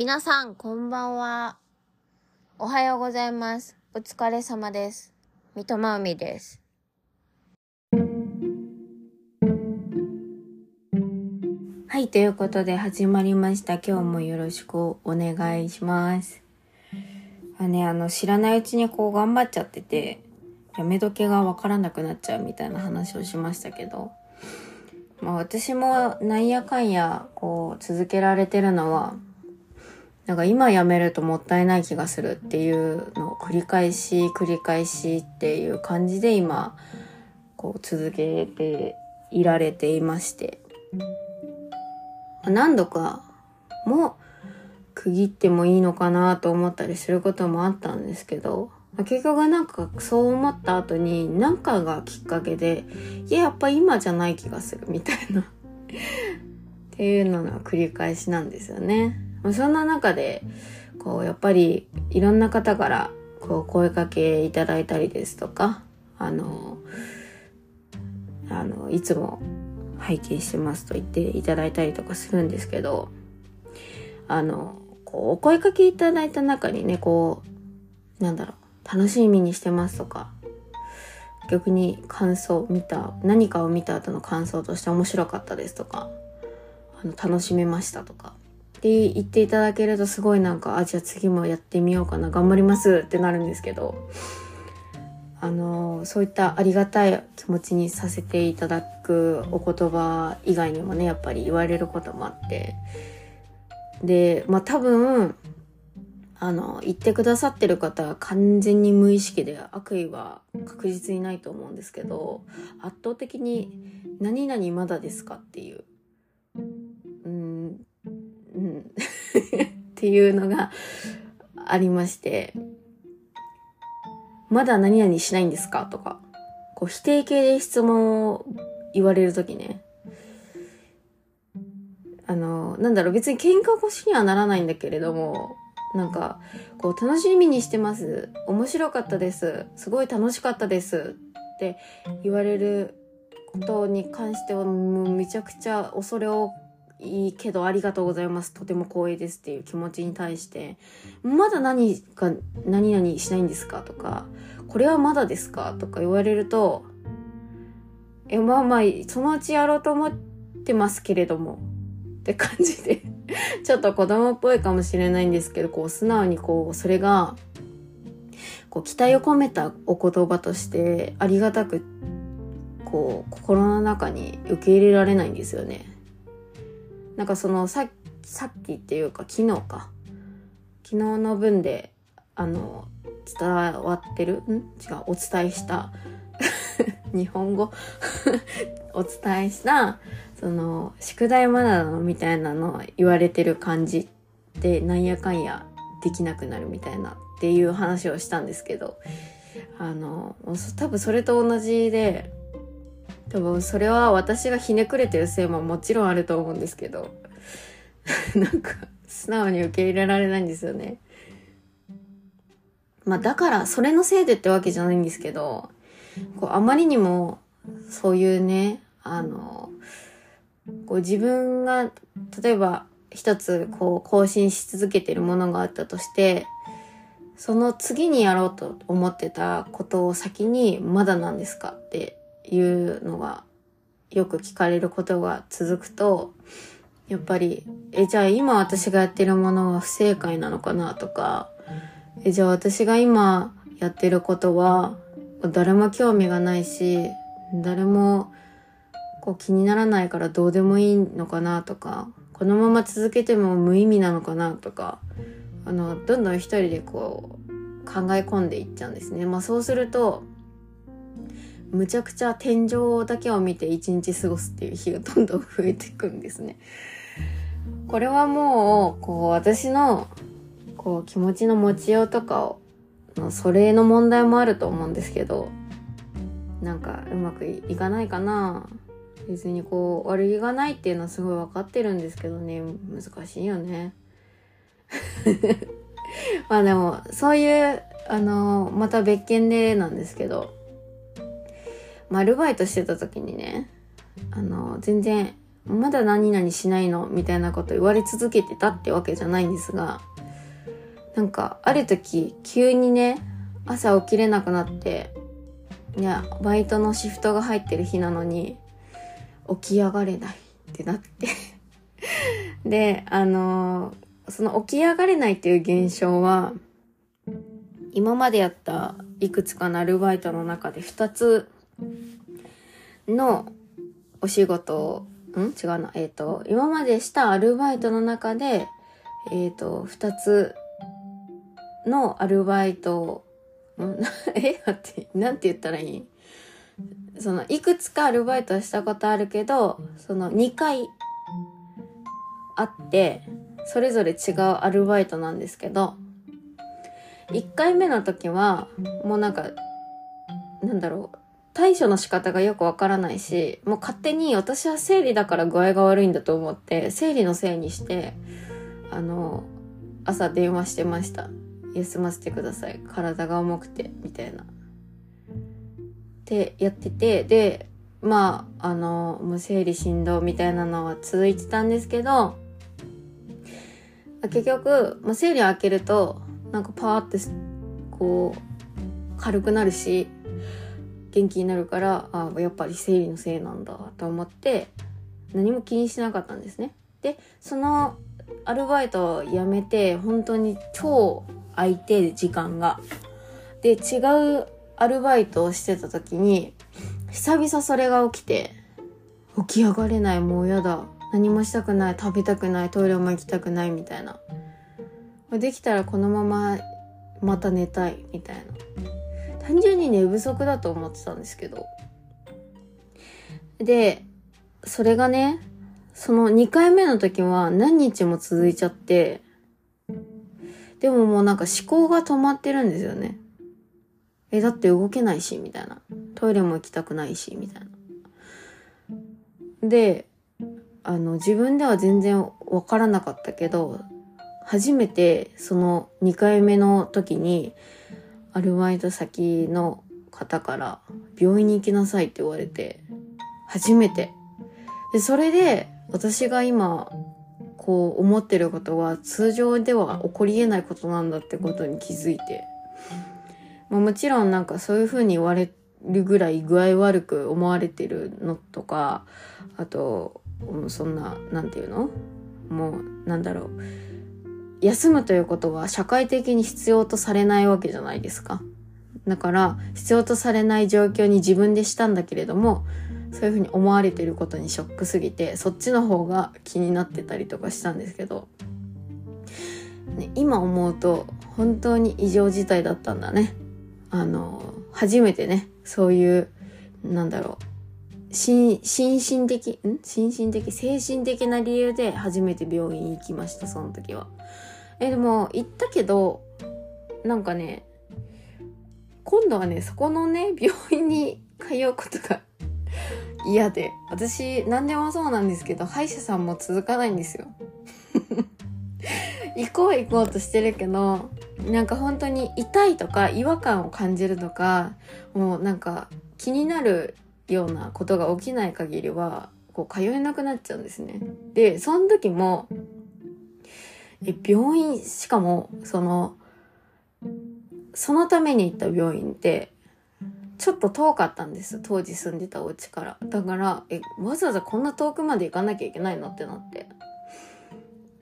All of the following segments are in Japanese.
皆さん、こんばんは。おはようございます。お疲れ様です。三笘海です。はい、ということで始まりました。今日もよろしくお願いします。あね、あの、知らないうちにこう頑張っちゃってて、やめ時がわからなくなっちゃうみたいな話をしましたけど、まあ私もなんやかんやこう続けられてるのは、なんか今やめるともったいない気がするっていうのを繰り返し繰り返しっていう感じで今こう続けていられていまして何度かも区切ってもいいのかなと思ったりすることもあったんですけど結局なんかそう思った後に何かがきっかけでいややっぱ今じゃない気がするみたいなっていうのの繰り返しなんですよね。そんな中で、こう、やっぱり、いろんな方から、こう、声かけいただいたりですとか、あの、あの、いつも拝見してますと言っていただいたりとかするんですけど、あの、こう、お声かけいただいた中にね、こう、なんだろう、楽しみにしてますとか、逆に感想見た、何かを見た後の感想として面白かったですとか、あの、楽しめましたとか、って言っていただけるとすごいなんか、あ、じゃあ次もやってみようかな、頑張りますってなるんですけど、あの、そういったありがたい気持ちにさせていただくお言葉以外にもね、やっぱり言われることもあって、で、まあ多分、あの、言ってくださってる方は完全に無意識で悪意は確実にないと思うんですけど、圧倒的に何々まだですかっていう、っていうのがありまして、まだ何々しないんですかとか、こう否定形で質問を言われるときね、あの、なんだろう、別に喧嘩腰にはならないんだけれども、なんか、こう、楽しみにしてます。面白かったです。すごい楽しかったです。って言われることに関しては、もうめちゃくちゃ恐れ多いいけどありがとうございます。とても光栄ですっていう気持ちに対して、まだ何か、何々しないんですかとか、これはまだですか？とか言われると、え、まあまあ、そのうちやろうと思ってますけれども、って感じで、ちょっと子供っぽいかもしれないんですけど、こう、素直にこう、それが、こう、期待を込めたお言葉として、ありがたく、こう、心の中に受け入れられないんですよね。なんかそのささっきっていうか昨日か。昨日の分であの伝わってる？ん？違うお伝えした。日本語？お伝えしたその宿題まだなのみたいなの言われてる感じでなんやかんやできなくなるみたいなっていう話をしたんですけどあの多分それと同じで多分それは私がひねくれてるせいももちろんあると思うんですけど なんか素直に受け入れられないんですよね。まあだからそれのせいでってわけじゃないんですけどこうあまりにもそういうねあのこう自分が例えば一つこう更新し続けてるものがあったとしてその次にやろうと思ってたことを先にまだなんですかっていうのがよく聞かれることが続くと、やっぱり、え、じゃあ今私がやってるものは不正解なのかなとか、え、じゃあ私が今やってることは誰も興味がないし、誰もこう気にならないからどうでもいいのかなとか、このまま続けても無意味なのかなとか、あの、どんどん一人でこう考え込んでいっちゃうんですね。まあそうすると、むちゃくちゃ天井だけを見て一日過ごすっていう日がどんどん増えていくんですね。これはもう、こう私の、こう気持ちの持ちようとかを、のそれの問題もあると思うんですけど、なんかうまくいかないかな別にこう悪気がないっていうのはすごい分かってるんですけどね、難しいよね。まあでも、そういう、あの、また別件でなんですけど、まあ、アルバイトしてた時にね、あの、全然、まだ何々しないのみたいなこと言われ続けてたってわけじゃないんですが、なんか、ある時、急にね、朝起きれなくなって、いや、バイトのシフトが入ってる日なのに、起き上がれないってなって。で、あのー、その起き上がれないっていう現象は、今までやったいくつかのアルバイトの中で2つのお仕事を、ん？違うな。えっ、ー、と、今までしたアルバイトの中で、えっ、ー、と、2つのアルバイトん え？待って、なんて言ったらいい？その、いくつかアルバイトしたことあるけど、その2回あって、それぞれ違うアルバイトなんですけど、1回目の時は、もうなんか、なんだろう、対処の仕方がよくわからないし、もう勝手に私は生理だから具合が悪いんだと思って、生理のせいにして、あの、朝電話してました。休ませてください。体が重くて、みたいな。ってやってて、で、まあ、あの、もう生理振動みたいなのは続いてたんですけど、結局、まあ、生理を開けると、なんかパーって、こう、軽くなるし、元気になるから、あやっぱり生理のせいなんだと思って、何も気にしなかったんですね。で、そのアルバイトを辞めて、本当に超空いて、時間が。で、違うアルバイトをしてた時に、久々それが起きて、起き上がれない、もうやだ。何もしたくない、食べたくない、トイレも行きたくないみたいな。できたらこのまままた寝たいみたいな。単純に寝不足だと思ってたんですけど。で、それがね、その2回目の時は何日も続いちゃって、でももうなんか思考が止まってるんですよね。え、だって動けないし、みたいな。トイレも行きたくないし、みたいな。で、あの、自分では全然わからなかったけど、初めてその2回目の時に、アルバイト先の方から病院に行きなさいって言われて、初めて。で、それで私が今こう思ってることは通常では起こり得ないことなんだってことに気づいて。まあ、もちろんなんかそういうふうに言われるぐらい具合悪く思われてるのとか、あと、そんな、なんていうの？もう、なんだろう。休むということは社会的に必要とされないわけじゃないですか。だから、必要とされない状況に自分でしたんだけれども、そういうふうに思われてることにショックすぎてそっちの方が気になってたりとかしたんですけど、ね、今思うと本当に異常事態だったんだねあの初めてねそういうなんだろう心身的ん？心身的精神的な理由で初めて病院行きましたその時はえでも行ったけどなんかね今度はねそこのね病院に通うことが 嫌で。私、何でもそうなんですけど、歯医者さんも続かないんですよ。行こう行こうとしてるけど、なんか本当に痛いとか違和感を感じるとか、もうなんか気になるようなことが起きない限りは、こう通えなくなっちゃうんですね。で、その時も、え、病院、しかも、その、そのために行った病院って、ちょっと遠かったんです。当時住んでたお家から。だから、え、わざわざこんな遠くまで行かなきゃいけないのってなって。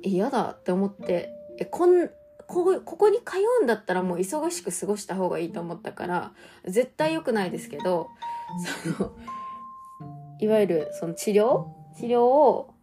嫌だって思って、え、こん、こここに通うんだったらもう忙しく過ごした方がいいと思ったから、絶対良くないですけど、その、いわゆるその治療？治療を、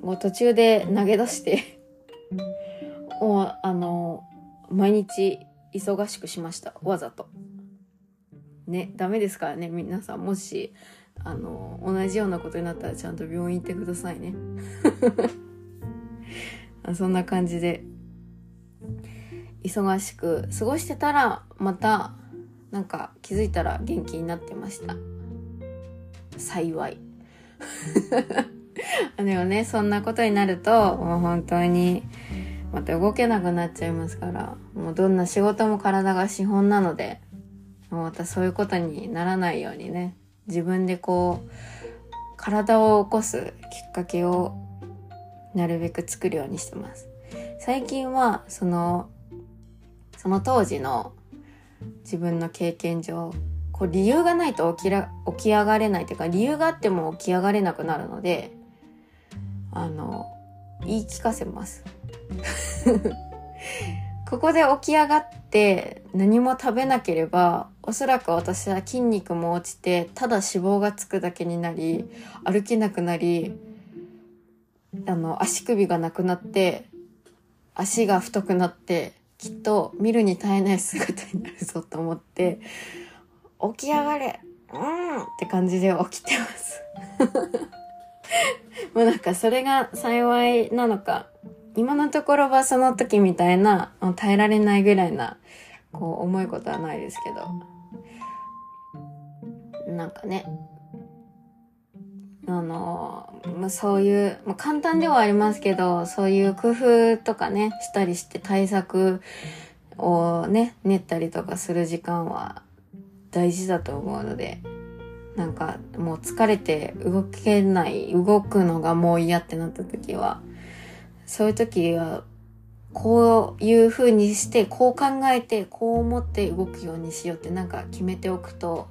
もう途中で投げ出して もうあの、毎日忙しくしました。わざと。ね、ダメですからね、皆さん。もし、あの、同じようなことになったらちゃんと病院行ってくださいね。そんな感じで、忙しく過ごしてたら、また、なんか気づいたら元気になってました。幸い。でもね、そんなことになると、もう本当に、また動けなくなっちゃいますから、もうどんな仕事も体が資本なので、もうまたそういうことにならないようにね、自分でこう、体を起こすきっかけをなるべく作るようにしてます。最近はそのその当時の自分の経験上こう理由がないと起きら起き上がれないというか理由があっても起き上がれなくなるのであの言い聞かせます。ここで起き上がって何も食べなければおそらく私は筋肉も落ちてただ脂肪がつくだけになり歩けなくなりあの足首がなくなって足が太くなってきっと見るに耐えない姿になるぞと思って起き上がれ。うんって感じで起きてます。もうなんかそれが幸いなのか。今のところはその時みたいな耐えられないぐらいなこう重いことはないですけど。なんかね。あの、ま、そういう、まあ、簡単ではありますけどそういう工夫とかねしたりして対策をね練ったりとかする時間は大事だと思うので、なんかもう疲れて動けない、動くのがもう嫌ってなった時は、そういう時は、こういう風にして、こう考えて、こう思って動くようにしようってなんか決めておくと、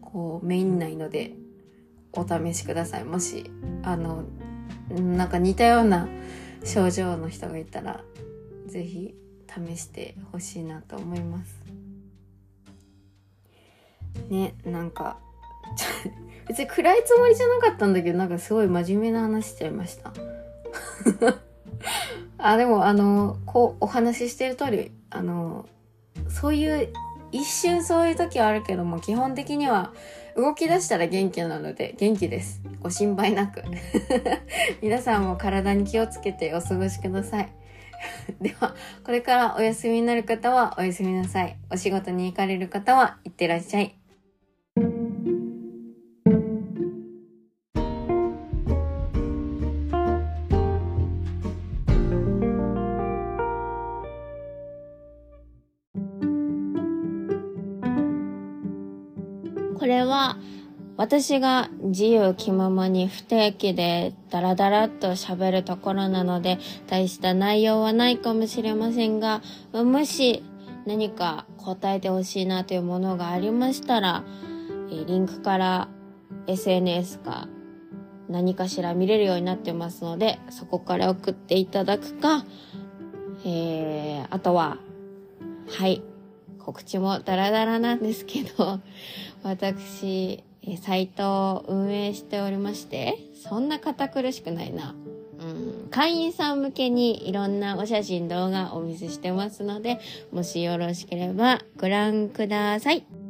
こうメインないのでお試しください。もし、あの、なんか似たような症状の人がいたら、ぜひ試してほしいなと思います。ねなんか 別に暗いつもりじゃなかったんだけどなんかすごい真面目な話しちゃいました あでもあのこうお話ししてる通りあのそういう一瞬そういう時はあるけども基本的には動き出したら元気なので元気です。ご心配なく。皆さんも体に気をつけてお過ごしください。ではこれからお休みになる方はおやすみなさい。お仕事に行かれる方は行ってらっしゃい。これは私が自由気ままに不定期でダラダラっと喋るところなので大した内容はないかもしれませんが、もし何か答えてほしいなというものがありましたら、リンクから SNS か何かしら見れるようになってますので、そこから送っていただくか、えー、あとは、はい、告知もダラダラなんですけど、私、サイトを運営しておりまして、そんな堅苦しくないな。うん、会員さん向けにいろんなお写真動画お見せしてますので、もしよろしければご覧ください。